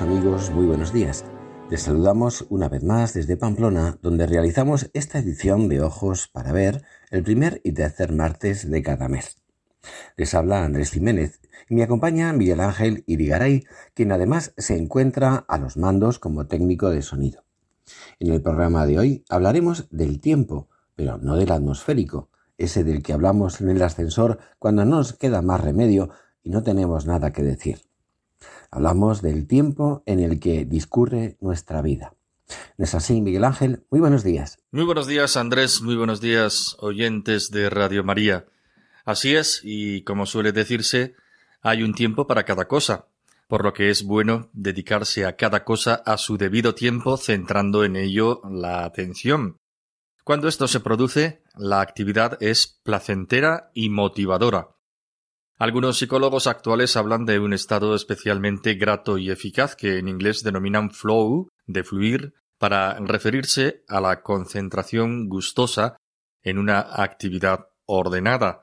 Amigos, muy buenos días. Les saludamos una vez más desde Pamplona, donde realizamos esta edición de Ojos para Ver el primer y tercer martes de cada mes. Les habla Andrés Jiménez y me acompaña Miguel Ángel Irigaray, quien además se encuentra a los mandos como técnico de sonido. En el programa de hoy hablaremos del tiempo, pero no del atmosférico, ese del que hablamos en el ascensor cuando no nos queda más remedio y no tenemos nada que decir. Hablamos del tiempo en el que discurre nuestra vida. ¿No es así, Miguel Ángel? Muy buenos días. Muy buenos días, Andrés. Muy buenos días, oyentes de Radio María. Así es, y como suele decirse, hay un tiempo para cada cosa, por lo que es bueno dedicarse a cada cosa a su debido tiempo, centrando en ello la atención. Cuando esto se produce, la actividad es placentera y motivadora. Algunos psicólogos actuales hablan de un estado especialmente grato y eficaz que en inglés denominan flow, de fluir, para referirse a la concentración gustosa en una actividad ordenada.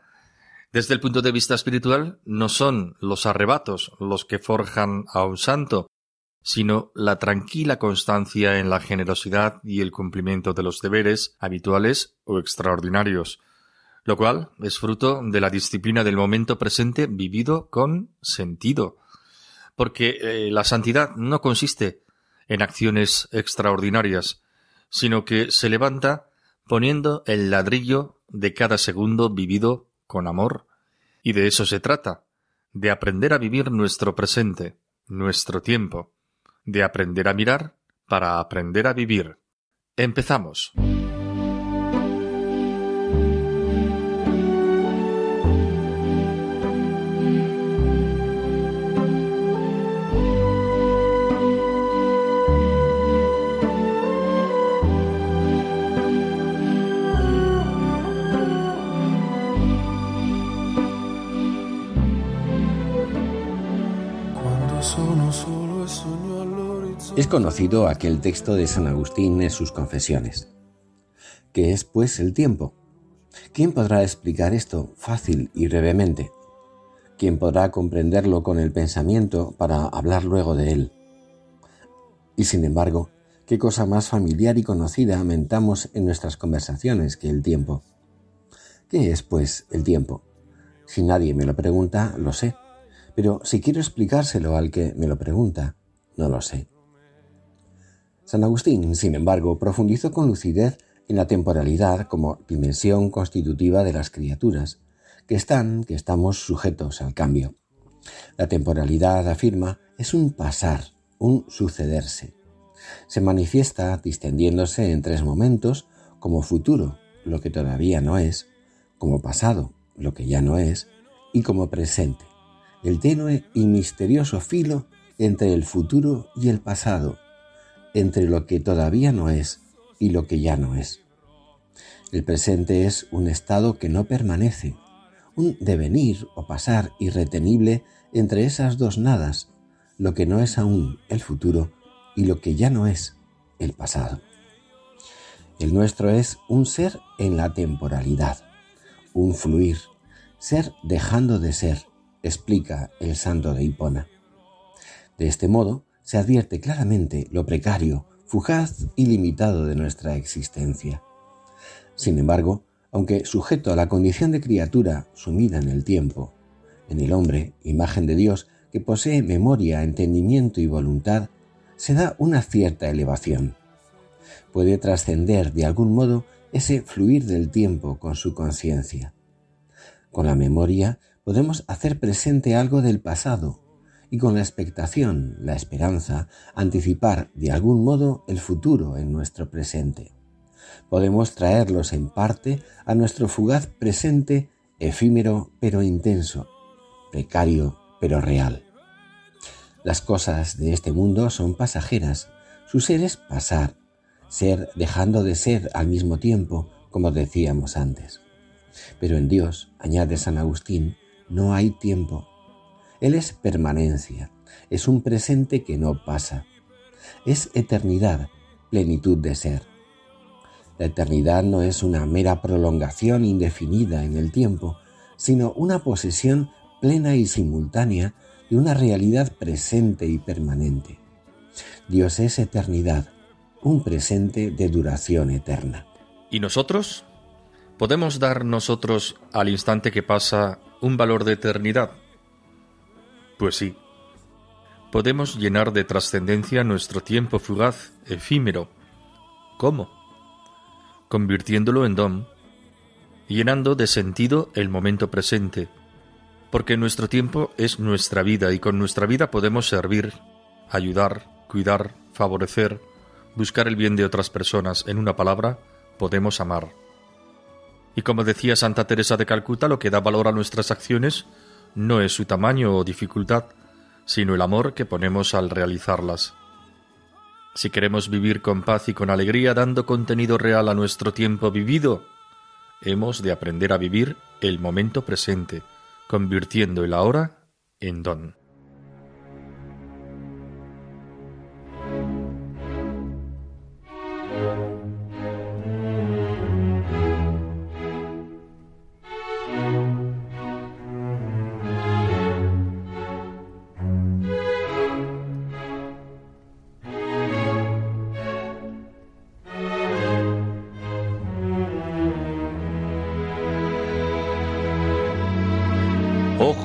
Desde el punto de vista espiritual, no son los arrebatos los que forjan a un santo, sino la tranquila constancia en la generosidad y el cumplimiento de los deberes habituales o extraordinarios lo cual es fruto de la disciplina del momento presente vivido con sentido. Porque eh, la santidad no consiste en acciones extraordinarias, sino que se levanta poniendo el ladrillo de cada segundo vivido con amor. Y de eso se trata, de aprender a vivir nuestro presente, nuestro tiempo, de aprender a mirar para aprender a vivir. Empezamos. Es conocido aquel texto de San Agustín en sus confesiones. ¿Qué es, pues, el tiempo? ¿Quién podrá explicar esto fácil y brevemente? ¿Quién podrá comprenderlo con el pensamiento para hablar luego de él? Y sin embargo, ¿qué cosa más familiar y conocida mentamos en nuestras conversaciones que el tiempo? ¿Qué es, pues, el tiempo? Si nadie me lo pregunta, lo sé. Pero si quiero explicárselo al que me lo pregunta, no lo sé. San Agustín, sin embargo, profundizó con lucidez en la temporalidad como dimensión constitutiva de las criaturas, que están, que estamos sujetos al cambio. La temporalidad, afirma, es un pasar, un sucederse. Se manifiesta distendiéndose en tres momentos como futuro, lo que todavía no es, como pasado, lo que ya no es, y como presente, el tenue y misterioso filo entre el futuro y el pasado, entre lo que todavía no es y lo que ya no es. El presente es un estado que no permanece, un devenir o pasar irretenible entre esas dos nadas, lo que no es aún el futuro y lo que ya no es el pasado. El nuestro es un ser en la temporalidad, un fluir, ser dejando de ser, explica el santo de Hipona. De este modo, se advierte claramente lo precario, fugaz y limitado de nuestra existencia. Sin embargo, aunque sujeto a la condición de criatura sumida en el tiempo, en el hombre, imagen de Dios, que posee memoria, entendimiento y voluntad, se da una cierta elevación. Puede trascender de algún modo ese fluir del tiempo con su conciencia. Con la memoria podemos hacer presente algo del pasado, y con la expectación, la esperanza, anticipar de algún modo el futuro en nuestro presente. Podemos traerlos en parte a nuestro fugaz presente efímero pero intenso, precario pero real. Las cosas de este mundo son pasajeras, su ser es pasar, ser dejando de ser al mismo tiempo, como decíamos antes. Pero en Dios, añade San Agustín, no hay tiempo. Él es permanencia, es un presente que no pasa. Es eternidad, plenitud de ser. La eternidad no es una mera prolongación indefinida en el tiempo, sino una posesión plena y simultánea de una realidad presente y permanente. Dios es eternidad, un presente de duración eterna. ¿Y nosotros? ¿Podemos dar nosotros al instante que pasa un valor de eternidad? Pues sí. Podemos llenar de trascendencia nuestro tiempo fugaz, efímero. ¿Cómo? Convirtiéndolo en don, llenando de sentido el momento presente, porque nuestro tiempo es nuestra vida y con nuestra vida podemos servir, ayudar, cuidar, favorecer, buscar el bien de otras personas, en una palabra, podemos amar. Y como decía Santa Teresa de Calcuta, lo que da valor a nuestras acciones no es su tamaño o dificultad, sino el amor que ponemos al realizarlas. Si queremos vivir con paz y con alegría dando contenido real a nuestro tiempo vivido, hemos de aprender a vivir el momento presente, convirtiendo el ahora en don.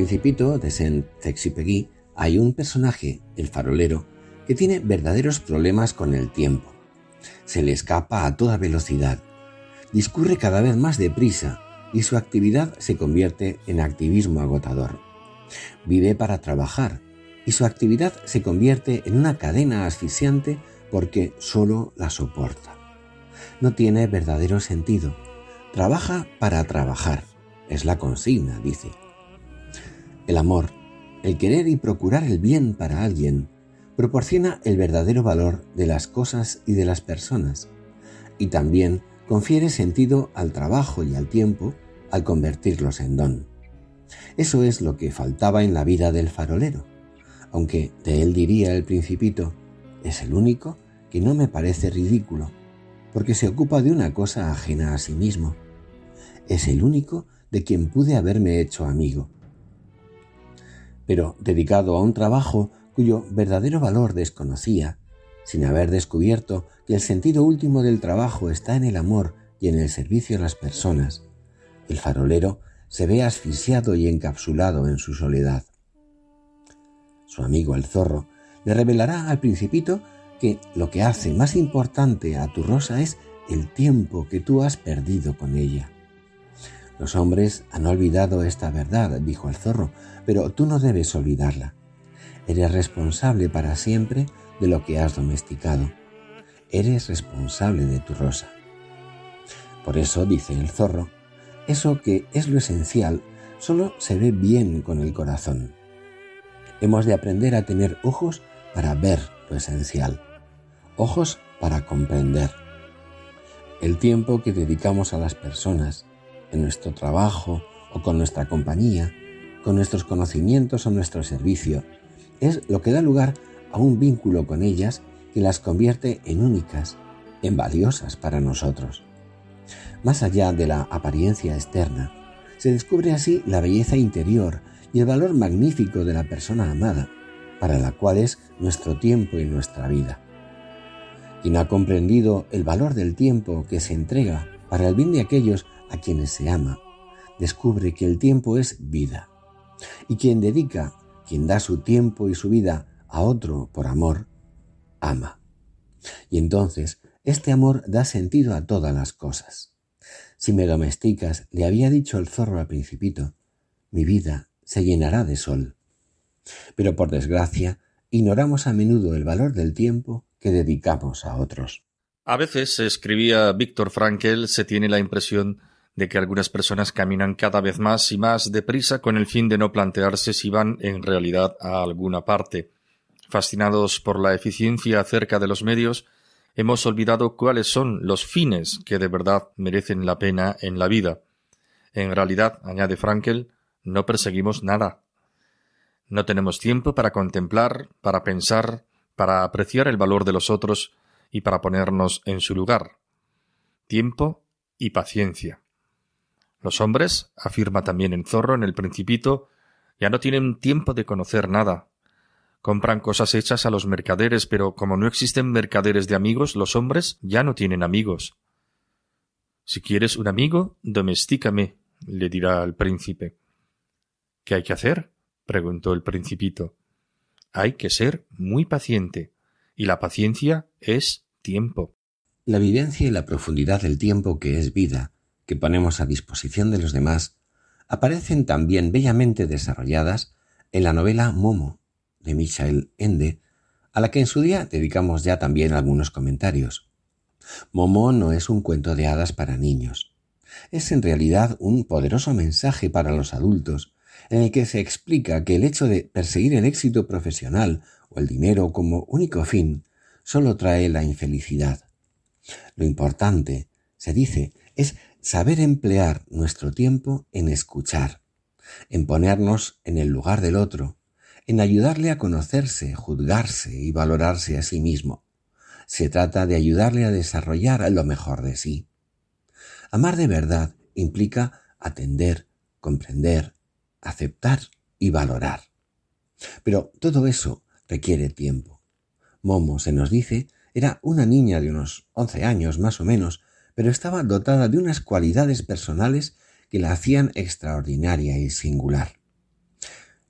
Principito de Saint-Exupéry hay un personaje, el farolero, que tiene verdaderos problemas con el tiempo. Se le escapa a toda velocidad, discurre cada vez más deprisa y su actividad se convierte en activismo agotador. Vive para trabajar y su actividad se convierte en una cadena asfixiante porque solo la soporta. No tiene verdadero sentido. Trabaja para trabajar. Es la consigna, dice. El amor, el querer y procurar el bien para alguien, proporciona el verdadero valor de las cosas y de las personas, y también confiere sentido al trabajo y al tiempo al convertirlos en don. Eso es lo que faltaba en la vida del farolero, aunque de él diría el principito, es el único que no me parece ridículo, porque se ocupa de una cosa ajena a sí mismo. Es el único de quien pude haberme hecho amigo, pero dedicado a un trabajo cuyo verdadero valor desconocía, sin haber descubierto que el sentido último del trabajo está en el amor y en el servicio a las personas, el farolero se ve asfixiado y encapsulado en su soledad. Su amigo el zorro le revelará al principito que lo que hace más importante a tu rosa es el tiempo que tú has perdido con ella. Los hombres han olvidado esta verdad, dijo el zorro, pero tú no debes olvidarla. Eres responsable para siempre de lo que has domesticado. Eres responsable de tu rosa. Por eso, dice el zorro, eso que es lo esencial solo se ve bien con el corazón. Hemos de aprender a tener ojos para ver lo esencial, ojos para comprender. El tiempo que dedicamos a las personas, en nuestro trabajo o con nuestra compañía, con nuestros conocimientos o nuestro servicio, es lo que da lugar a un vínculo con ellas que las convierte en únicas, en valiosas para nosotros. Más allá de la apariencia externa, Se descubre así la belleza interior y el valor magnífico de la persona amada, para la cual es nuestro tiempo y nuestra vida. Quien ha comprendido el valor del tiempo que se entrega para el bien de aquellos a quienes se ama, descubre que el tiempo es vida. Y quien dedica, quien da su tiempo y su vida a otro por amor, ama. Y entonces este amor da sentido a todas las cosas. Si me domesticas, le había dicho el zorro al principito, mi vida se llenará de sol. Pero por desgracia, ignoramos a menudo el valor del tiempo que dedicamos a otros. A veces, escribía Víctor Frankel, se tiene la impresión de que algunas personas caminan cada vez más y más deprisa con el fin de no plantearse si van en realidad a alguna parte. Fascinados por la eficiencia acerca de los medios, hemos olvidado cuáles son los fines que de verdad merecen la pena en la vida. En realidad, añade Frankel, no perseguimos nada. No tenemos tiempo para contemplar, para pensar, para apreciar el valor de los otros y para ponernos en su lugar. Tiempo y paciencia. Los hombres, afirma también en Zorro en el Principito, ya no tienen tiempo de conocer nada, Compran cosas hechas a los mercaderes, pero como no existen mercaderes de amigos, los hombres ya no tienen amigos. Si quieres un amigo, domestícame, le dirá al príncipe. ¿Qué hay que hacer? preguntó el principito. Hay que ser muy paciente, y la paciencia es tiempo. La vivencia y la profundidad del tiempo que es vida, que ponemos a disposición de los demás, aparecen también bellamente desarrolladas en la novela Momo, de Michael Ende, a la que en su día dedicamos ya también algunos comentarios. Momo no es un cuento de hadas para niños. Es en realidad un poderoso mensaje para los adultos, en el que se explica que el hecho de perseguir el éxito profesional o el dinero como único fin solo trae la infelicidad. Lo importante, se dice, es saber emplear nuestro tiempo en escuchar, en ponernos en el lugar del otro, en ayudarle a conocerse, juzgarse y valorarse a sí mismo. Se trata de ayudarle a desarrollar lo mejor de sí. Amar de verdad implica atender, comprender, aceptar y valorar. Pero todo eso requiere tiempo. Momo, se nos dice, era una niña de unos once años más o menos, pero estaba dotada de unas cualidades personales que la hacían extraordinaria y singular.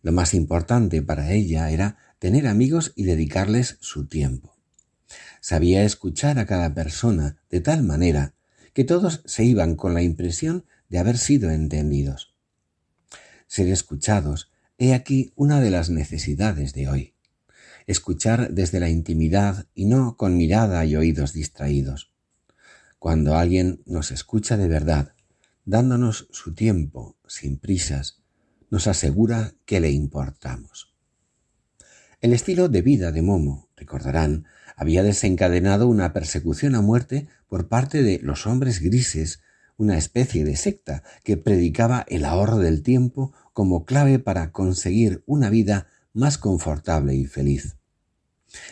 Lo más importante para ella era tener amigos y dedicarles su tiempo. Sabía escuchar a cada persona de tal manera que todos se iban con la impresión de haber sido entendidos. Ser escuchados, he aquí una de las necesidades de hoy. Escuchar desde la intimidad y no con mirada y oídos distraídos. Cuando alguien nos escucha de verdad, dándonos su tiempo, sin prisas, nos asegura que le importamos. El estilo de vida de Momo, recordarán, había desencadenado una persecución a muerte por parte de los hombres grises, una especie de secta que predicaba el ahorro del tiempo como clave para conseguir una vida más confortable y feliz.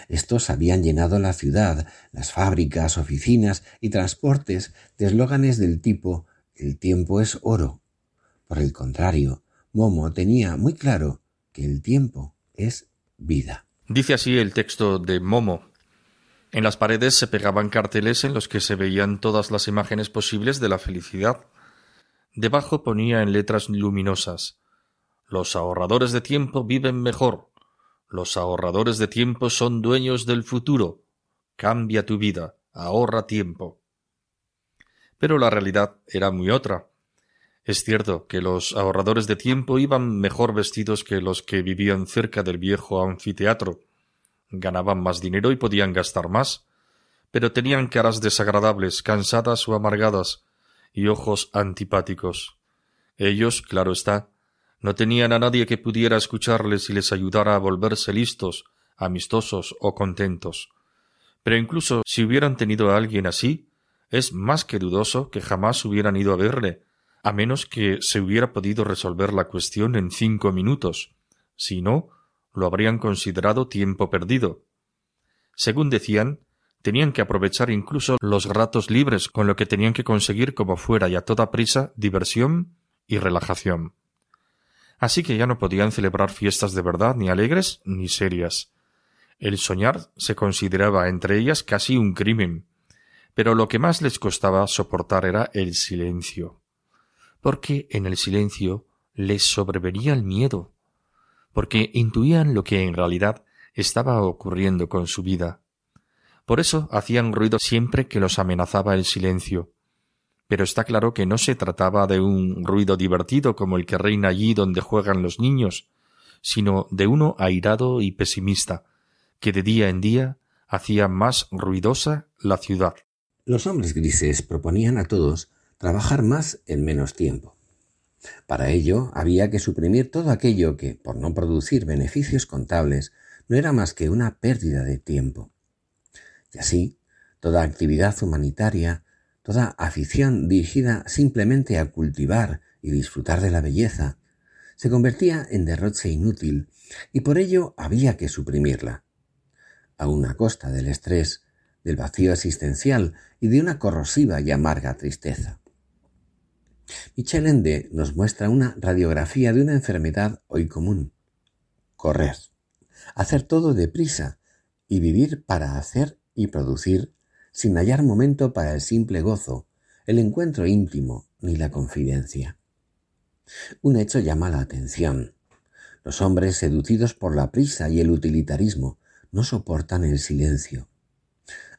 Estos habían llenado la ciudad, las fábricas, oficinas y transportes de eslóganes del tipo el tiempo es oro. Por el contrario, Momo tenía muy claro que el tiempo es vida. Dice así el texto de Momo. En las paredes se pegaban carteles en los que se veían todas las imágenes posibles de la felicidad. Debajo ponía en letras luminosas Los ahorradores de tiempo viven mejor. Los ahorradores de tiempo son dueños del futuro. Cambia tu vida. Ahorra tiempo. Pero la realidad era muy otra. Es cierto que los ahorradores de tiempo iban mejor vestidos que los que vivían cerca del viejo anfiteatro. Ganaban más dinero y podían gastar más, pero tenían caras desagradables, cansadas o amargadas, y ojos antipáticos. Ellos, claro está, no tenían a nadie que pudiera escucharles y les ayudara a volverse listos, amistosos o contentos. Pero incluso si hubieran tenido a alguien así, es más que dudoso que jamás hubieran ido a verle, a menos que se hubiera podido resolver la cuestión en cinco minutos. Si no, lo habrían considerado tiempo perdido. Según decían, tenían que aprovechar incluso los ratos libres con lo que tenían que conseguir como fuera y a toda prisa diversión y relajación. Así que ya no podían celebrar fiestas de verdad ni alegres ni serias. El soñar se consideraba entre ellas casi un crimen, pero lo que más les costaba soportar era el silencio, porque en el silencio les sobrevenía el miedo, porque intuían lo que en realidad estaba ocurriendo con su vida. Por eso hacían ruido siempre que los amenazaba el silencio. Pero está claro que no se trataba de un ruido divertido como el que reina allí donde juegan los niños, sino de uno airado y pesimista, que de día en día hacía más ruidosa la ciudad. Los hombres grises proponían a todos trabajar más en menos tiempo. Para ello había que suprimir todo aquello que, por no producir beneficios contables, no era más que una pérdida de tiempo. Y así, toda actividad humanitaria, toda afición dirigida simplemente a cultivar y disfrutar de la belleza, se convertía en derroche inútil y por ello había que suprimirla, a una costa del estrés, del vacío existencial y de una corrosiva y amarga tristeza. Michel Ende nos muestra una radiografía de una enfermedad hoy común. Correr. Hacer todo deprisa y vivir para hacer y producir sin hallar momento para el simple gozo, el encuentro íntimo ni la confidencia. Un hecho llama la atención. Los hombres seducidos por la prisa y el utilitarismo no soportan el silencio.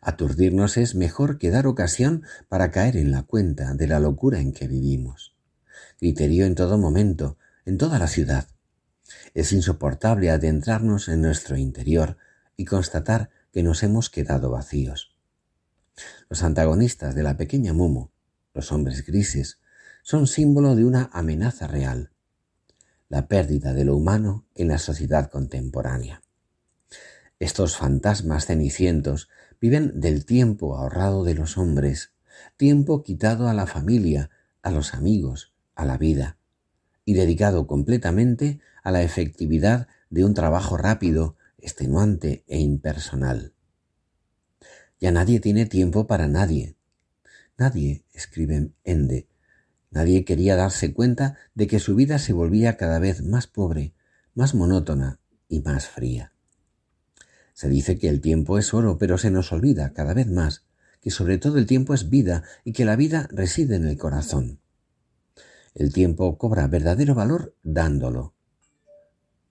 Aturdirnos es mejor que dar ocasión para caer en la cuenta de la locura en que vivimos. Criterio en todo momento, en toda la ciudad. Es insoportable adentrarnos en nuestro interior y constatar que nos hemos quedado vacíos. Los antagonistas de la pequeña Momo, los hombres grises, son símbolo de una amenaza real, la pérdida de lo humano en la sociedad contemporánea. Estos fantasmas cenicientos viven del tiempo ahorrado de los hombres, tiempo quitado a la familia, a los amigos, a la vida, y dedicado completamente a la efectividad de un trabajo rápido, extenuante e impersonal. Ya nadie tiene tiempo para nadie. Nadie, escribe Ende, nadie quería darse cuenta de que su vida se volvía cada vez más pobre, más monótona y más fría. Se dice que el tiempo es oro, pero se nos olvida cada vez más que sobre todo el tiempo es vida y que la vida reside en el corazón. El tiempo cobra verdadero valor dándolo,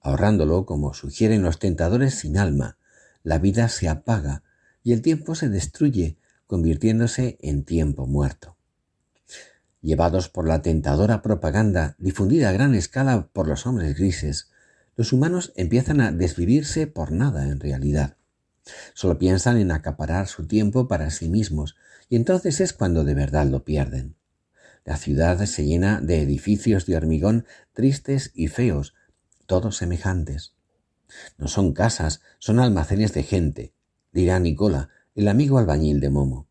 Ahorrándolo, como sugieren los tentadores sin alma, la vida se apaga y el tiempo se destruye, convirtiéndose en tiempo muerto. Llevados por la tentadora propaganda difundida a gran escala por los hombres grises, los humanos empiezan a desvivirse por nada en realidad. Solo piensan en acaparar su tiempo para sí mismos, y entonces es cuando de verdad lo pierden. La ciudad se llena de edificios de hormigón tristes y feos, todos semejantes. No son casas, son almacenes de gente, dirá Nicola, el amigo albañil de Momo.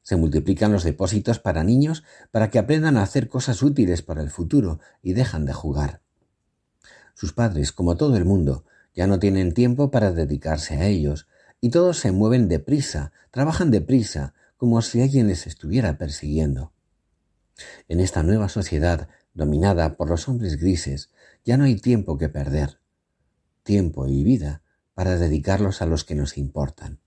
Se multiplican los depósitos para niños para que aprendan a hacer cosas útiles para el futuro y dejan de jugar. Sus padres, como todo el mundo, ya no tienen tiempo para dedicarse a ellos, y todos se mueven deprisa, trabajan deprisa, como si alguien les estuviera persiguiendo. En esta nueva sociedad, dominada por los hombres grises, ya no hay tiempo que perder, tiempo y vida para dedicarlos a los que nos importan.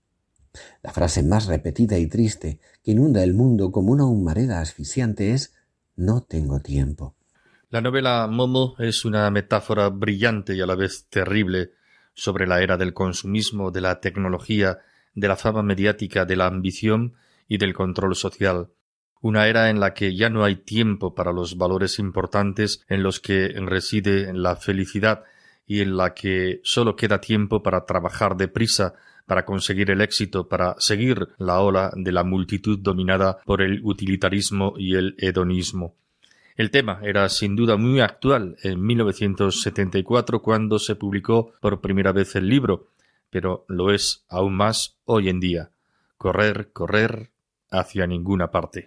La frase más repetida y triste que inunda el mundo como una humareda asfixiante es no tengo tiempo. La novela Momo es una metáfora brillante y a la vez terrible sobre la era del consumismo, de la tecnología, de la fama mediática, de la ambición y del control social una era en la que ya no hay tiempo para los valores importantes en los que reside la felicidad y en la que sólo queda tiempo para trabajar deprisa, para conseguir el éxito, para seguir la ola de la multitud dominada por el utilitarismo y el hedonismo. El tema era sin duda muy actual en 1974 cuando se publicó por primera vez el libro, pero lo es aún más hoy en día. Correr, correr, hacia ninguna parte.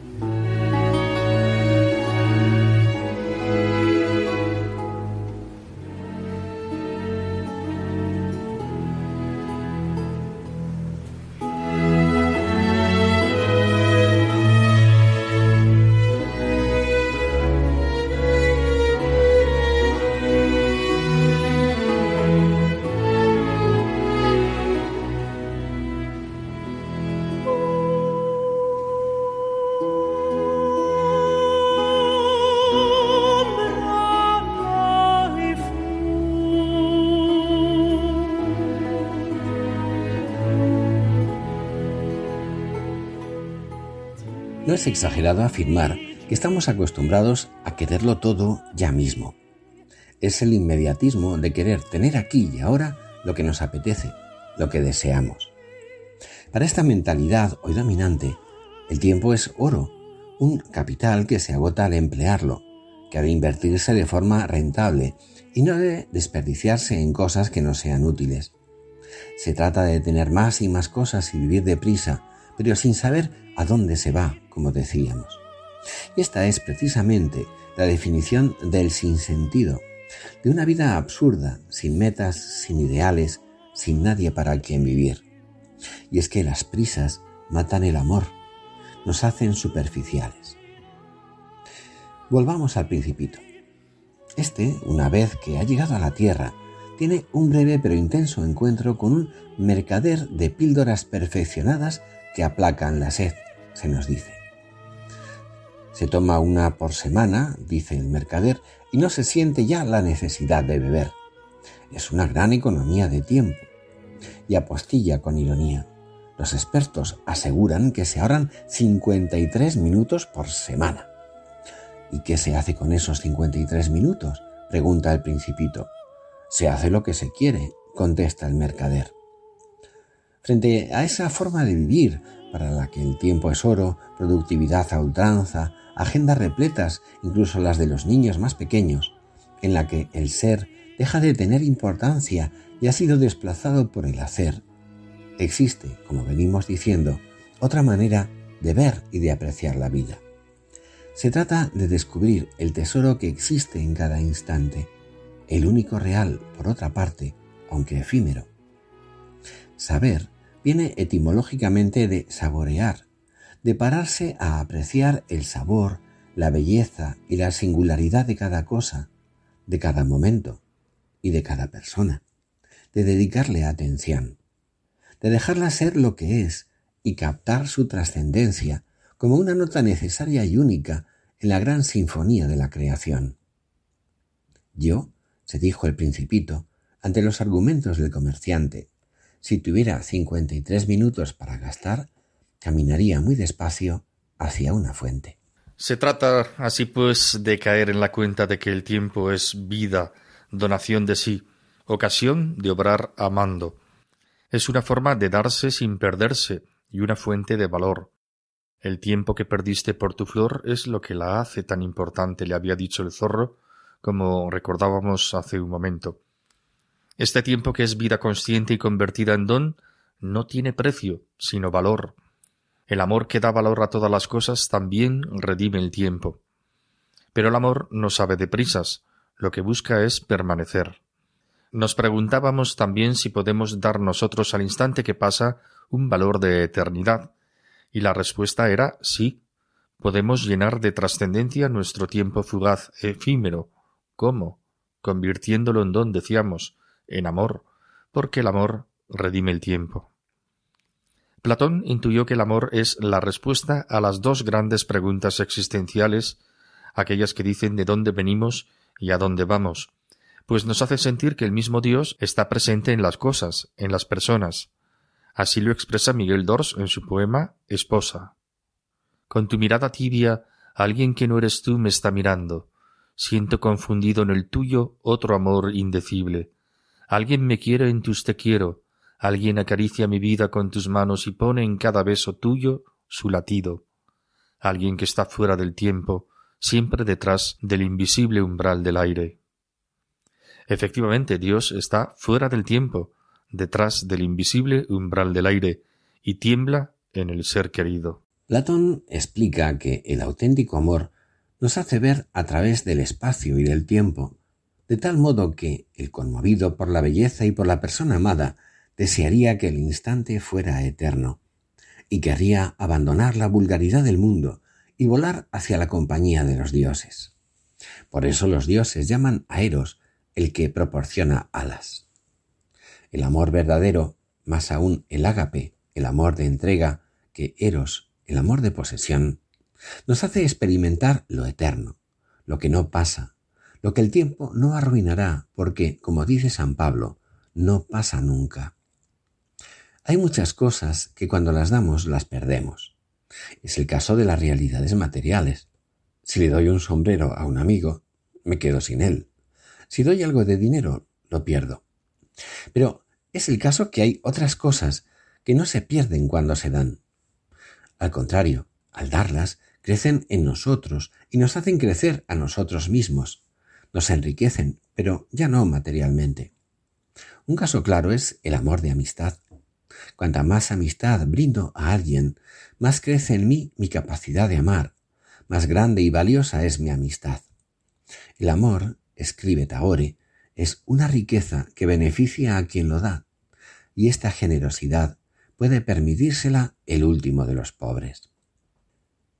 No es exagerado afirmar que estamos acostumbrados a quererlo todo ya mismo. Es el inmediatismo de querer tener aquí y ahora lo que nos apetece, lo que deseamos. Para esta mentalidad hoy dominante, el tiempo es oro, un capital que se agota al emplearlo, que ha de invertirse de forma rentable y no debe desperdiciarse en cosas que no sean útiles. Se trata de tener más y más cosas y vivir deprisa, pero sin saber a dónde se va, como decíamos. Y esta es precisamente la definición del sinsentido, de una vida absurda, sin metas, sin ideales, sin nadie para quien vivir. Y es que las prisas matan el amor, nos hacen superficiales. Volvamos al principito. Este, una vez que ha llegado a la Tierra, tiene un breve pero intenso encuentro con un mercader de píldoras perfeccionadas que aplacan la sed, se nos dice. Se toma una por semana, dice el mercader, y no se siente ya la necesidad de beber. Es una gran economía de tiempo. Y apostilla con ironía. Los expertos aseguran que se ahorran 53 minutos por semana. ¿Y qué se hace con esos 53 minutos? pregunta el principito. Se hace lo que se quiere, contesta el mercader. Frente a esa forma de vivir, para la que el tiempo es oro, productividad a ultranza, agendas repletas, incluso las de los niños más pequeños, en la que el ser deja de tener importancia y ha sido desplazado por el hacer. Existe, como venimos diciendo, otra manera de ver y de apreciar la vida. Se trata de descubrir el tesoro que existe en cada instante, el único real, por otra parte, aunque efímero. Saber viene etimológicamente de saborear, de pararse a apreciar el sabor, la belleza y la singularidad de cada cosa, de cada momento y de cada persona, de dedicarle atención, de dejarla ser lo que es y captar su trascendencia como una nota necesaria y única en la gran sinfonía de la creación. Yo, se dijo el principito, ante los argumentos del comerciante, si tuviera cincuenta y tres minutos para gastar, caminaría muy despacio hacia una fuente. Se trata así pues de caer en la cuenta de que el tiempo es vida, donación de sí, ocasión de obrar amando. Es una forma de darse sin perderse y una fuente de valor. El tiempo que perdiste por tu flor es lo que la hace tan importante, le había dicho el zorro, como recordábamos hace un momento. Este tiempo que es vida consciente y convertida en don no tiene precio, sino valor. El amor que da valor a todas las cosas también redime el tiempo. Pero el amor no sabe de prisas, lo que busca es permanecer. Nos preguntábamos también si podemos dar nosotros al instante que pasa un valor de eternidad, y la respuesta era sí. Podemos llenar de trascendencia nuestro tiempo fugaz, efímero. ¿Cómo? Convirtiéndolo en don, decíamos, en amor, porque el amor redime el tiempo. Platón intuyó que el amor es la respuesta a las dos grandes preguntas existenciales, aquellas que dicen de dónde venimos y a dónde vamos, pues nos hace sentir que el mismo Dios está presente en las cosas, en las personas. Así lo expresa Miguel Dors en su poema Esposa. Con tu mirada tibia, alguien que no eres tú me está mirando. Siento confundido en el tuyo otro amor indecible. Alguien me quiere en tus te quiero, Alguien acaricia mi vida con tus manos y pone en cada beso tuyo su latido. Alguien que está fuera del tiempo, siempre detrás del invisible umbral del aire. Efectivamente, Dios está fuera del tiempo, detrás del invisible umbral del aire, y tiembla en el ser querido. Platón explica que el auténtico amor nos hace ver a través del espacio y del tiempo, de tal modo que el conmovido por la belleza y por la persona amada desearía que el instante fuera eterno, y querría abandonar la vulgaridad del mundo y volar hacia la compañía de los dioses. Por eso los dioses llaman a Eros el que proporciona alas. El amor verdadero, más aún el ágape, el amor de entrega, que Eros, el amor de posesión, nos hace experimentar lo eterno, lo que no pasa, lo que el tiempo no arruinará, porque, como dice San Pablo, no pasa nunca. Hay muchas cosas que cuando las damos las perdemos. Es el caso de las realidades materiales. Si le doy un sombrero a un amigo, me quedo sin él. Si doy algo de dinero, lo pierdo. Pero es el caso que hay otras cosas que no se pierden cuando se dan. Al contrario, al darlas, crecen en nosotros y nos hacen crecer a nosotros mismos. Nos enriquecen, pero ya no materialmente. Un caso claro es el amor de amistad. Cuanta más amistad brindo a alguien, más crece en mí mi capacidad de amar, más grande y valiosa es mi amistad. El amor, escribe Taore, es una riqueza que beneficia a quien lo da, y esta generosidad puede permitírsela el último de los pobres.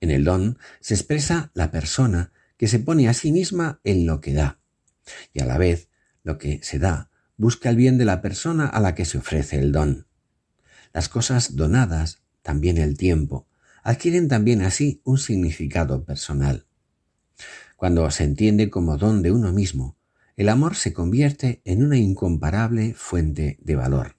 En el don se expresa la persona que se pone a sí misma en lo que da, y a la vez lo que se da busca el bien de la persona a la que se ofrece el don. Las cosas donadas, también el tiempo, adquieren también así un significado personal. Cuando se entiende como don de uno mismo, el amor se convierte en una incomparable fuente de valor.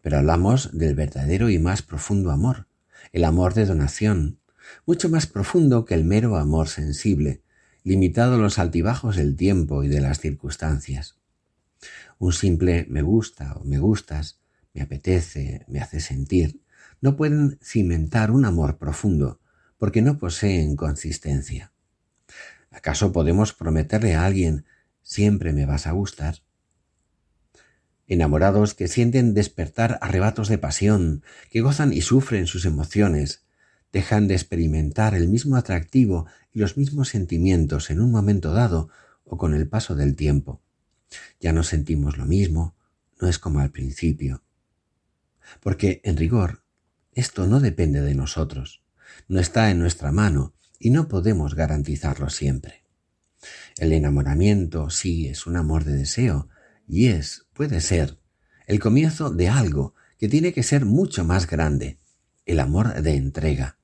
Pero hablamos del verdadero y más profundo amor, el amor de donación, mucho más profundo que el mero amor sensible, limitado a los altibajos del tiempo y de las circunstancias. Un simple me gusta o me gustas, me apetece, me hace sentir, no pueden cimentar un amor profundo, porque no poseen consistencia. ¿Acaso podemos prometerle a alguien siempre me vas a gustar? Enamorados que sienten despertar arrebatos de pasión, que gozan y sufren sus emociones, dejan de experimentar el mismo atractivo y los mismos sentimientos en un momento dado o con el paso del tiempo. Ya no sentimos lo mismo, no es como al principio. Porque, en rigor, esto no depende de nosotros, no está en nuestra mano y no podemos garantizarlo siempre. El enamoramiento sí es un amor de deseo y es, puede ser, el comienzo de algo que tiene que ser mucho más grande, el amor de entrega,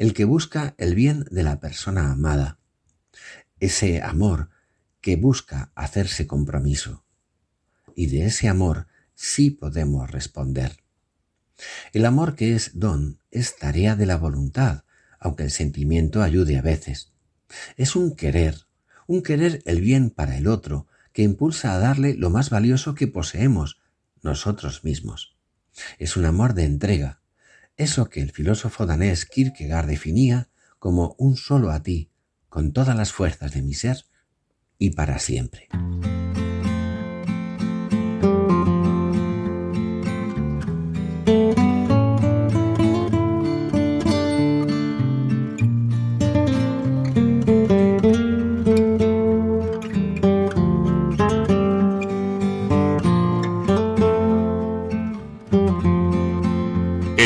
el que busca el bien de la persona amada, ese amor que busca hacerse compromiso. Y de ese amor sí podemos responder. El amor que es don es tarea de la voluntad, aunque el sentimiento ayude a veces. Es un querer, un querer el bien para el otro, que impulsa a darle lo más valioso que poseemos, nosotros mismos. Es un amor de entrega, eso que el filósofo danés Kierkegaard definía como un solo a ti, con todas las fuerzas de mi ser y para siempre.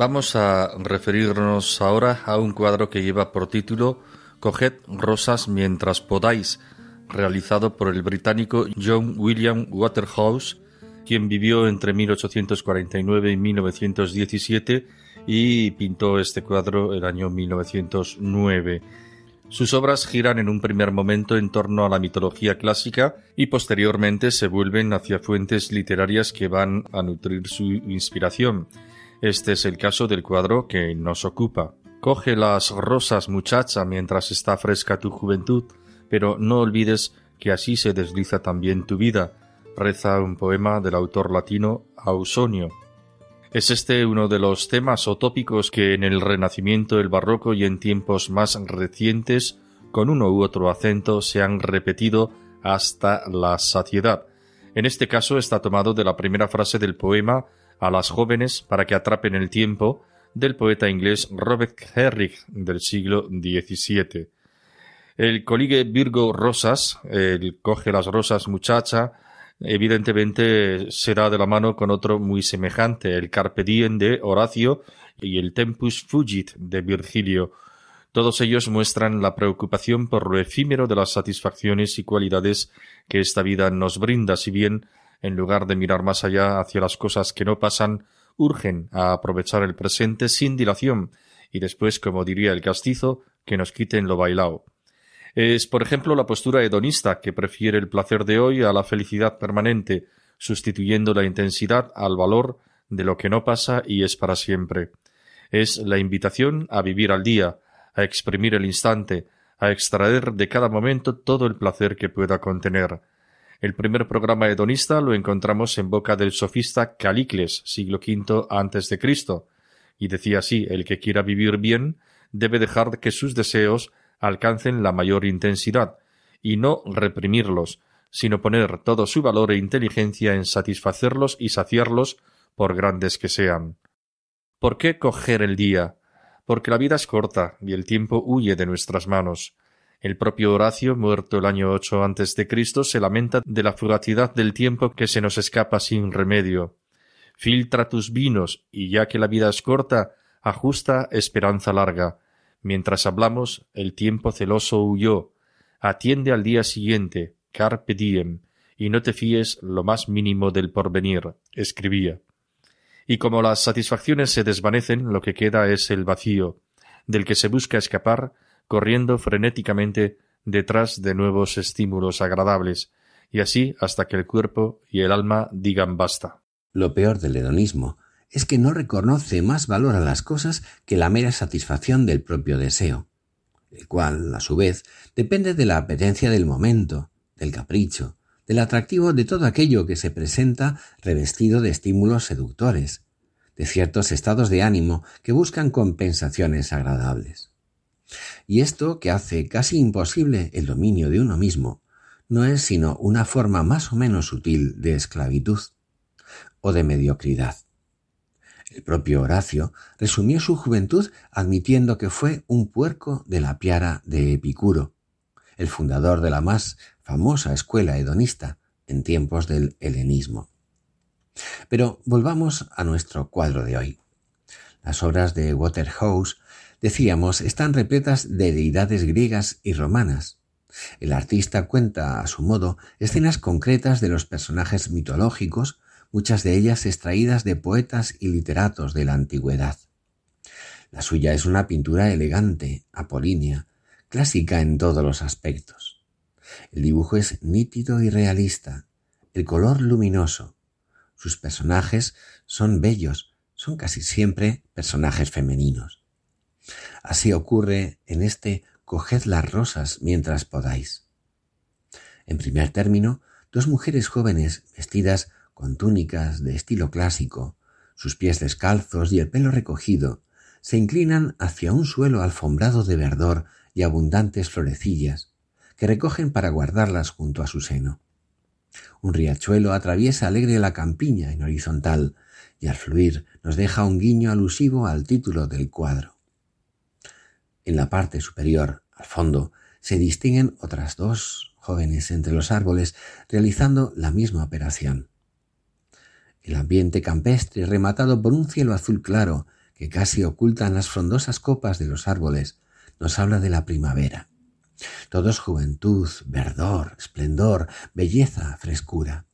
Vamos a referirnos ahora a un cuadro que lleva por título Coged rosas mientras podáis, realizado por el británico John William Waterhouse, quien vivió entre 1849 y 1917 y pintó este cuadro el año 1909. Sus obras giran en un primer momento en torno a la mitología clásica y posteriormente se vuelven hacia fuentes literarias que van a nutrir su inspiración. Este es el caso del cuadro que nos ocupa. Coge las rosas, muchacha, mientras está fresca tu juventud, pero no olvides que así se desliza también tu vida, reza un poema del autor latino Ausonio. Es este uno de los temas o tópicos que en el Renacimiento, el Barroco y en tiempos más recientes, con uno u otro acento, se han repetido hasta la saciedad. En este caso está tomado de la primera frase del poema a las jóvenes para que atrapen el tiempo del poeta inglés Robert Herrick del siglo XVII. El coligue Virgo Rosas, el coge las rosas muchacha, evidentemente será de la mano con otro muy semejante, el Carpe Diem de Horacio y el Tempus Fugit de Virgilio. Todos ellos muestran la preocupación por lo efímero de las satisfacciones y cualidades que esta vida nos brinda, si bien, en lugar de mirar más allá hacia las cosas que no pasan, urgen a aprovechar el presente sin dilación y después, como diría el castizo, que nos quiten lo bailao. Es, por ejemplo, la postura hedonista que prefiere el placer de hoy a la felicidad permanente, sustituyendo la intensidad al valor de lo que no pasa y es para siempre. Es la invitación a vivir al día, a exprimir el instante, a extraer de cada momento todo el placer que pueda contener. El primer programa hedonista lo encontramos en boca del sofista Calicles, siglo V antes de Cristo, y decía así el que quiera vivir bien debe dejar que sus deseos alcancen la mayor intensidad, y no reprimirlos, sino poner todo su valor e inteligencia en satisfacerlos y saciarlos por grandes que sean. ¿Por qué coger el día? Porque la vida es corta y el tiempo huye de nuestras manos. El propio Horacio, muerto el año ocho antes de Cristo, se lamenta de la fugacidad del tiempo que se nos escapa sin remedio. Filtra tus vinos, y ya que la vida es corta, ajusta esperanza larga. Mientras hablamos, el tiempo celoso huyó. Atiende al día siguiente, carpe diem, y no te fíes lo más mínimo del porvenir, escribía. Y como las satisfacciones se desvanecen, lo que queda es el vacío, del que se busca escapar, corriendo frenéticamente detrás de nuevos estímulos agradables, y así hasta que el cuerpo y el alma digan basta. Lo peor del hedonismo es que no reconoce más valor a las cosas que la mera satisfacción del propio deseo, el cual, a su vez, depende de la apetencia del momento, del capricho, del atractivo de todo aquello que se presenta revestido de estímulos seductores, de ciertos estados de ánimo que buscan compensaciones agradables. Y esto que hace casi imposible el dominio de uno mismo, no es sino una forma más o menos sutil de esclavitud o de mediocridad. El propio Horacio resumió su juventud admitiendo que fue un puerco de la piara de Epicuro, el fundador de la más famosa escuela hedonista en tiempos del helenismo. Pero volvamos a nuestro cuadro de hoy. Las obras de Waterhouse, decíamos, están repletas de deidades griegas y romanas. El artista cuenta, a su modo, escenas concretas de los personajes mitológicos muchas de ellas extraídas de poetas y literatos de la antigüedad. La suya es una pintura elegante, apolínea, clásica en todos los aspectos. El dibujo es nítido y realista, el color luminoso. Sus personajes son bellos, son casi siempre personajes femeninos. Así ocurre en este Coged las rosas mientras podáis. En primer término, dos mujeres jóvenes vestidas con túnicas de estilo clásico, sus pies descalzos y el pelo recogido, se inclinan hacia un suelo alfombrado de verdor y abundantes florecillas, que recogen para guardarlas junto a su seno. Un riachuelo atraviesa alegre la campiña en horizontal y al fluir nos deja un guiño alusivo al título del cuadro. En la parte superior, al fondo, se distinguen otras dos jóvenes entre los árboles realizando la misma operación. El ambiente campestre, rematado por un cielo azul claro que casi ocultan las frondosas copas de los árboles, nos habla de la primavera. Todo es juventud, verdor, esplendor, belleza, frescura.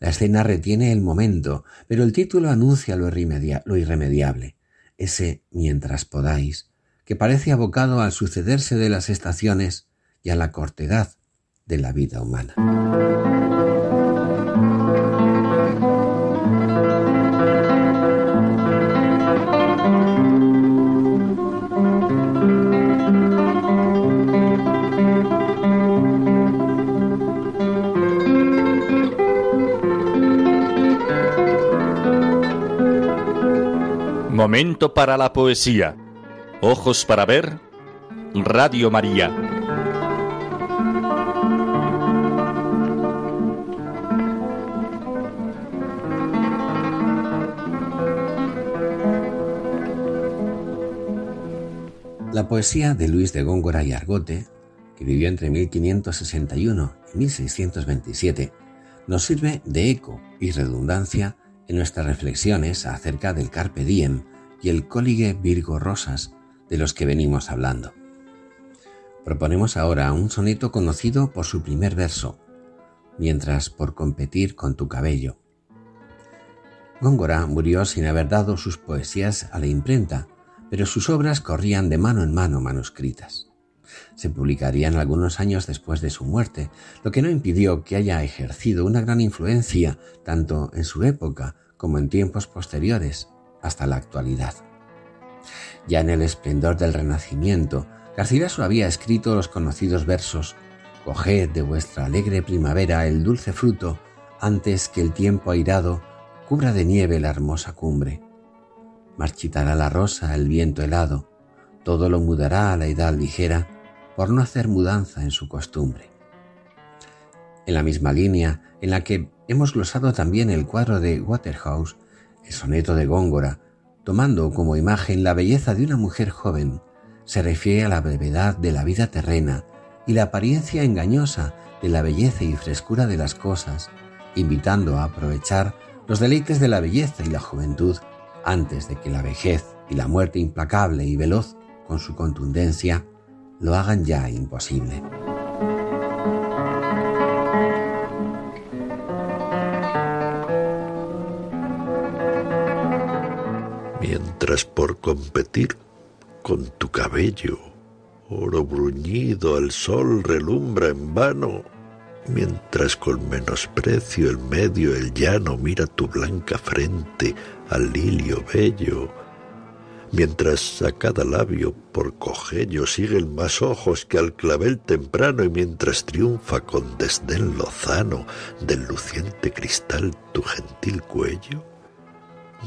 La escena retiene el momento, pero el título anuncia lo, lo irremediable, ese mientras podáis, que parece abocado al sucederse de las estaciones y a la cortedad de la vida humana. Momento para la poesía. Ojos para ver. Radio María. La poesía de Luis de Góngora y Argote, que vivió entre 1561 y 1627, nos sirve de eco y redundancia en nuestras reflexiones acerca del Carpe Diem y el Cólige Virgo Rosas de los que venimos hablando. Proponemos ahora un soneto conocido por su primer verso, mientras por competir con tu cabello. Góngora murió sin haber dado sus poesías a la imprenta, pero sus obras corrían de mano en mano manuscritas. Se publicarían algunos años después de su muerte, lo que no impidió que haya ejercido una gran influencia tanto en su época como en tiempos posteriores hasta la actualidad. Ya en el esplendor del Renacimiento, Garcilaso había escrito los conocidos versos Coged de vuestra alegre primavera el dulce fruto antes que el tiempo airado cubra de nieve la hermosa cumbre. Marchitará la rosa el viento helado, todo lo mudará a la edad ligera por no hacer mudanza en su costumbre. En la misma línea en la que hemos glosado también el cuadro de Waterhouse, el soneto de Góngora, tomando como imagen la belleza de una mujer joven, se refiere a la brevedad de la vida terrena y la apariencia engañosa de la belleza y frescura de las cosas, invitando a aprovechar los deleites de la belleza y la juventud antes de que la vejez y la muerte implacable y veloz con su contundencia lo hagan ya imposible. Mientras por competir con tu cabello, oro bruñido al sol relumbra en vano, mientras con menosprecio el medio el llano mira tu blanca frente al lilio bello, mientras a cada labio por cogello siguen más ojos que al clavel temprano y mientras triunfa con desdén lozano del luciente cristal tu gentil cuello,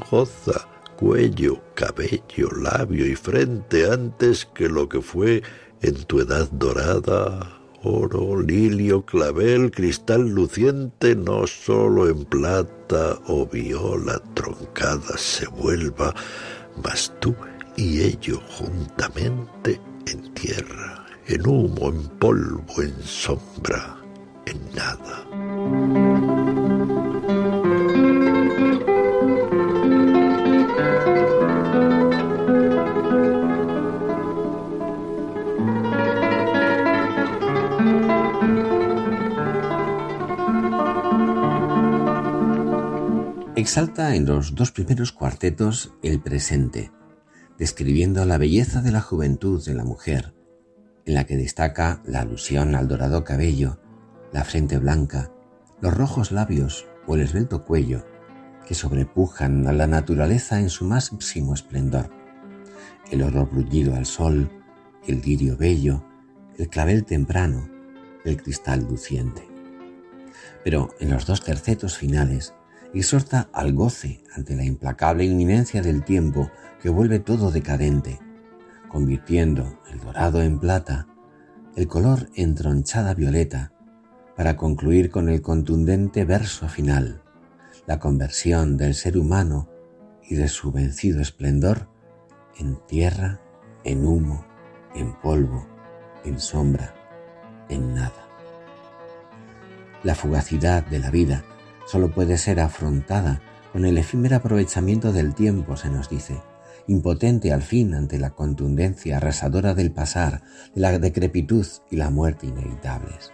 goza cuello, cabello, labio y frente antes que lo que fue en tu edad dorada, oro, lilio, clavel, cristal luciente, no sólo en plata o viola troncada se vuelva, mas tú y ello juntamente en tierra, en humo, en polvo, en sombra, en nada. Exalta en los dos primeros cuartetos el presente, describiendo la belleza de la juventud de la mujer, en la que destaca la alusión al dorado cabello, la frente blanca, los rojos labios o el esbelto cuello, que sobrepujan a la naturaleza en su máximo esplendor, el oro bruñido al sol, el lirio bello, el clavel temprano, el cristal luciente. Pero en los dos tercetos finales, exhorta al goce ante la implacable inminencia del tiempo que vuelve todo decadente, convirtiendo el dorado en plata, el color en tronchada violeta, para concluir con el contundente verso final, la conversión del ser humano y de su vencido esplendor en tierra, en humo, en polvo, en sombra, en nada. La fugacidad de la vida solo puede ser afrontada con el efímero aprovechamiento del tiempo, se nos dice, impotente al fin ante la contundencia arrasadora del pasar, de la decrepitud y la muerte inevitables.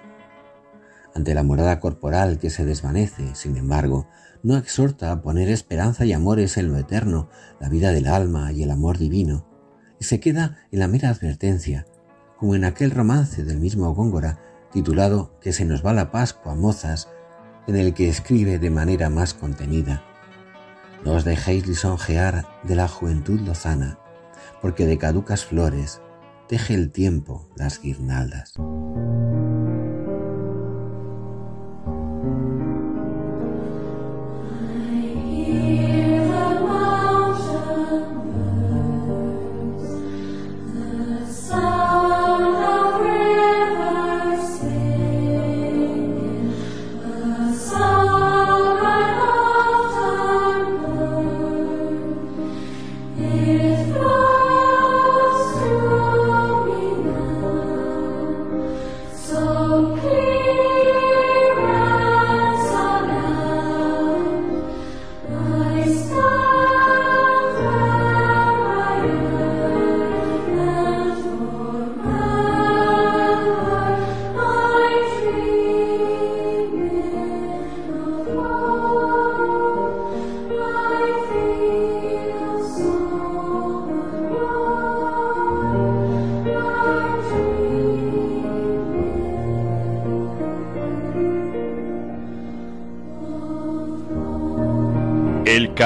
Ante la morada corporal que se desvanece, sin embargo, no exhorta a poner esperanza y amores en lo eterno, la vida del alma y el amor divino, y se queda en la mera advertencia, como en aquel romance del mismo Góngora, titulado Que se nos va la Pascua, mozas, en el que escribe de manera más contenida. No os dejéis lisonjear de la juventud lozana, porque de caducas flores teje el tiempo las guirnaldas.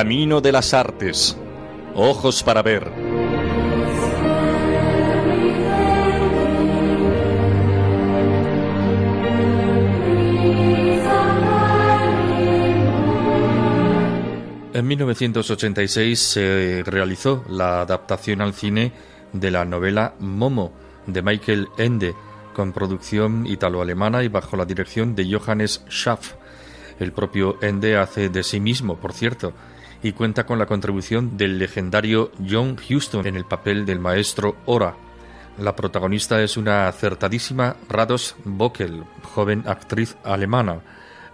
Camino de las artes. Ojos para ver. En 1986 se realizó la adaptación al cine de la novela Momo de Michael Ende, con producción italo-alemana y bajo la dirección de Johannes Schaff. El propio Ende hace de sí mismo, por cierto, y cuenta con la contribución del legendario John Huston en el papel del maestro Ora. La protagonista es una acertadísima Rados Bockel, joven actriz alemana.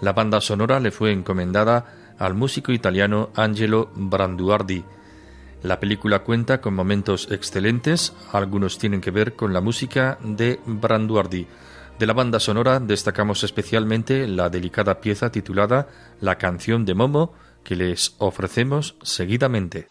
La banda sonora le fue encomendada al músico italiano Angelo Branduardi. La película cuenta con momentos excelentes, algunos tienen que ver con la música de Branduardi. De la banda sonora destacamos especialmente la delicada pieza titulada La canción de Momo, que les ofrecemos seguidamente.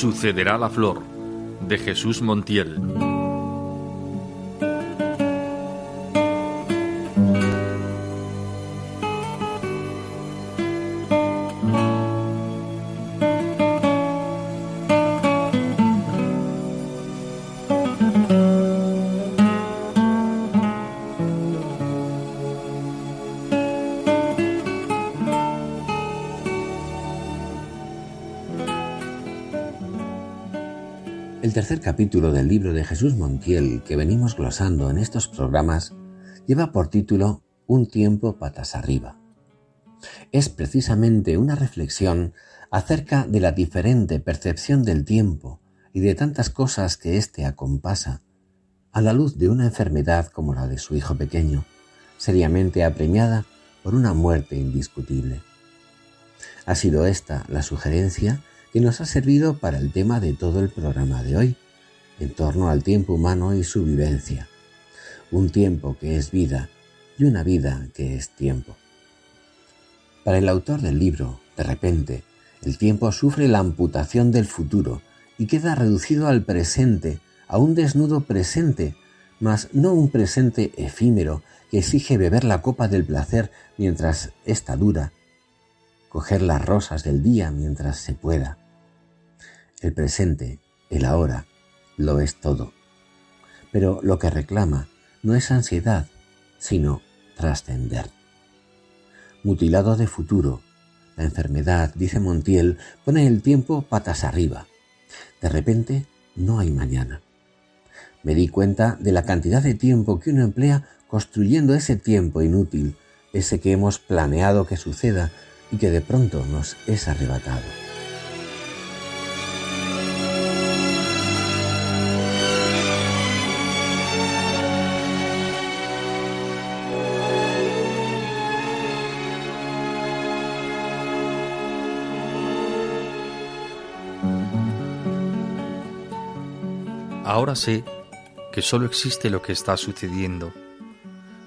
Sucederá la flor de Jesús Montiel. Capítulo del libro de Jesús Montiel que venimos glosando en estos programas lleva por título Un tiempo patas arriba. es precisamente una reflexión acerca de la diferente percepción del tiempo y de tantas cosas que éste acompasa, a la luz de una enfermedad como la de su hijo pequeño, seriamente apremiada por una muerte indiscutible. Ha sido esta la sugerencia que nos ha servido para el tema de todo el programa de hoy, en torno al tiempo humano y su vivencia. Un tiempo que es vida y una vida que es tiempo. Para el autor del libro, de repente, el tiempo sufre la amputación del futuro y queda reducido al presente, a un desnudo presente, mas no un presente efímero que exige beber la copa del placer mientras ésta dura, coger las rosas del día mientras se pueda. El presente, el ahora, lo es todo. Pero lo que reclama no es ansiedad, sino trascender. Mutilado de futuro, la enfermedad, dice Montiel, pone el tiempo patas arriba. De repente, no hay mañana. Me di cuenta de la cantidad de tiempo que uno emplea construyendo ese tiempo inútil, ese que hemos planeado que suceda y que de pronto nos es arrebatado. Ahora sé que solo existe lo que está sucediendo.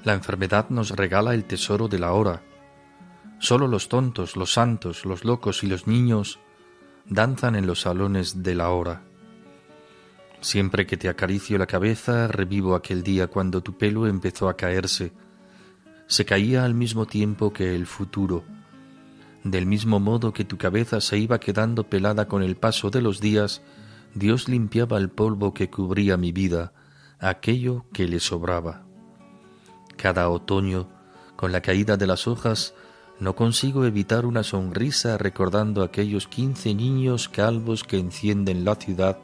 La enfermedad nos regala el tesoro de la hora. Solo los tontos, los santos, los locos y los niños danzan en los salones de la hora. Siempre que te acaricio la cabeza, revivo aquel día cuando tu pelo empezó a caerse. Se caía al mismo tiempo que el futuro. Del mismo modo que tu cabeza se iba quedando pelada con el paso de los días, Dios limpiaba el polvo que cubría mi vida, aquello que le sobraba. Cada otoño, con la caída de las hojas, no consigo evitar una sonrisa recordando aquellos quince niños calvos que encienden la ciudad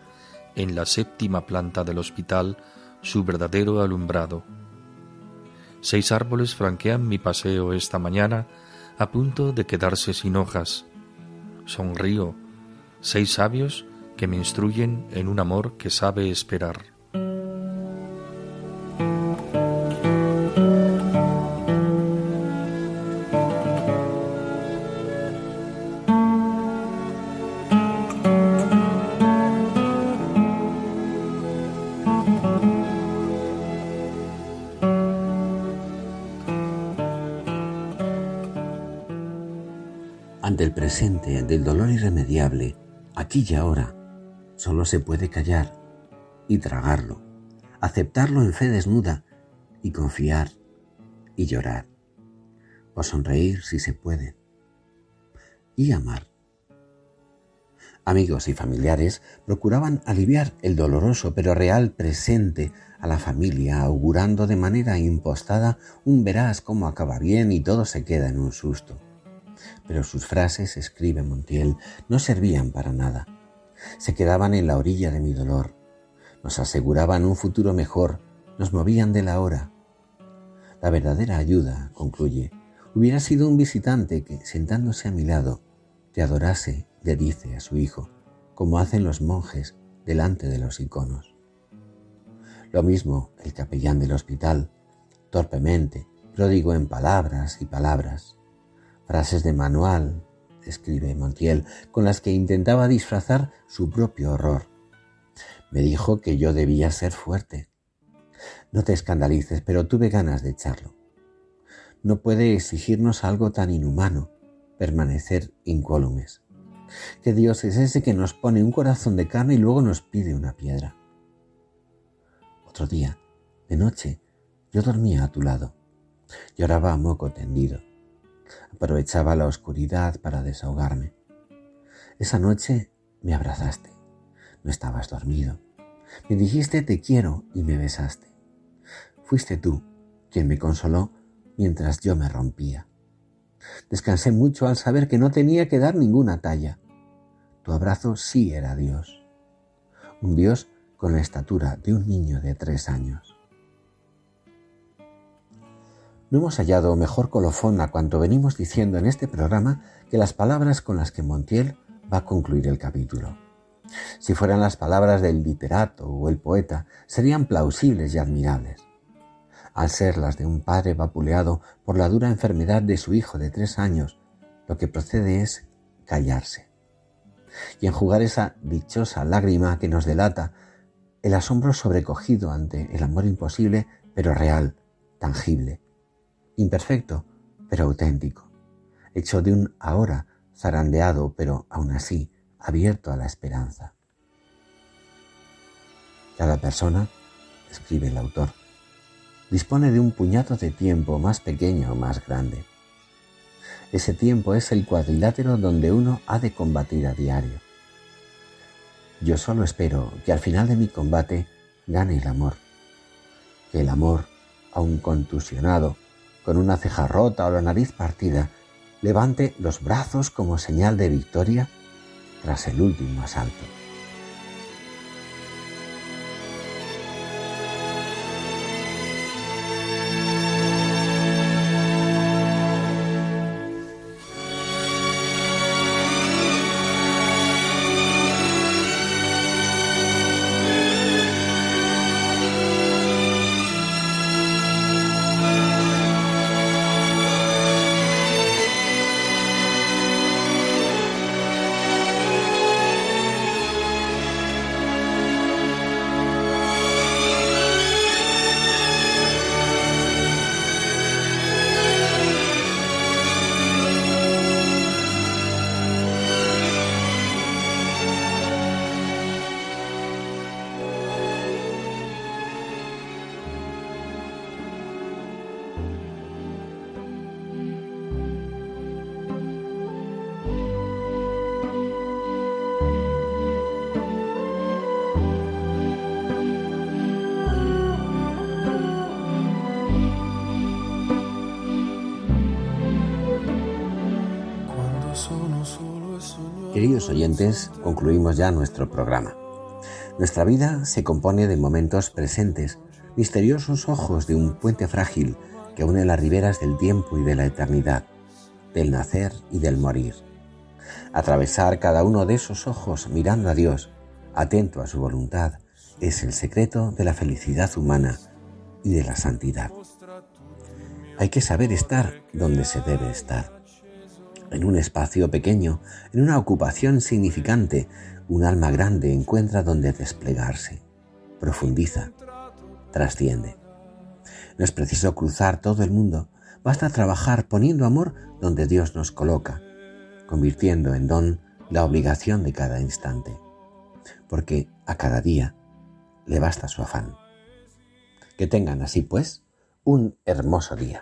en la séptima planta del hospital su verdadero alumbrado. Seis árboles franquean mi paseo esta mañana a punto de quedarse sin hojas. Sonrío. Seis sabios que me instruyen en un amor que sabe esperar. Ante el presente del dolor irremediable, aquí y ahora, Solo se puede callar y tragarlo, aceptarlo en fe desnuda y confiar y llorar, o sonreír si se puede, y amar. Amigos y familiares procuraban aliviar el doloroso pero real presente a la familia, augurando de manera impostada un verás cómo acaba bien y todo se queda en un susto. Pero sus frases, escribe Montiel, no servían para nada se quedaban en la orilla de mi dolor, nos aseguraban un futuro mejor, nos movían de la hora. La verdadera ayuda, concluye, hubiera sido un visitante que, sentándose a mi lado, te adorase, le dice a su hijo, como hacen los monjes delante de los iconos. Lo mismo el capellán del hospital, torpemente, pródigo en palabras y palabras, frases de manual, escribe Montiel, con las que intentaba disfrazar su propio horror. Me dijo que yo debía ser fuerte. No te escandalices, pero tuve ganas de echarlo. No puede exigirnos algo tan inhumano, permanecer incólumes. Que Dios es ese que nos pone un corazón de carne y luego nos pide una piedra. Otro día, de noche, yo dormía a tu lado. Lloraba a moco tendido. Aprovechaba la oscuridad para desahogarme. Esa noche me abrazaste. No estabas dormido. Me dijiste te quiero y me besaste. Fuiste tú quien me consoló mientras yo me rompía. Descansé mucho al saber que no tenía que dar ninguna talla. Tu abrazo sí era Dios. Un Dios con la estatura de un niño de tres años. No hemos hallado mejor colofón a cuanto venimos diciendo en este programa que las palabras con las que Montiel va a concluir el capítulo. Si fueran las palabras del literato o el poeta, serían plausibles y admirables. Al ser las de un padre vapuleado por la dura enfermedad de su hijo de tres años, lo que procede es callarse y enjugar esa dichosa lágrima que nos delata el asombro sobrecogido ante el amor imposible, pero real, tangible, imperfecto, pero auténtico, hecho de un ahora zarandeado, pero aún así abierto a la esperanza. Cada persona, escribe el autor, dispone de un puñado de tiempo más pequeño o más grande. Ese tiempo es el cuadrilátero donde uno ha de combatir a diario. Yo solo espero que al final de mi combate gane el amor. Que el amor, aun contusionado, con una ceja rota o la nariz partida, levante los brazos como señal de victoria tras el último asalto. Oyentes, concluimos ya nuestro programa. Nuestra vida se compone de momentos presentes, misteriosos ojos de un puente frágil que une las riberas del tiempo y de la eternidad, del nacer y del morir. Atravesar cada uno de esos ojos mirando a Dios, atento a su voluntad, es el secreto de la felicidad humana y de la santidad. Hay que saber estar donde se debe estar en un espacio pequeño, en una ocupación significante, un alma grande encuentra donde desplegarse, profundiza, trasciende. No es preciso cruzar todo el mundo, basta trabajar poniendo amor donde Dios nos coloca, convirtiendo en don la obligación de cada instante, porque a cada día le basta su afán. Que tengan así pues un hermoso día.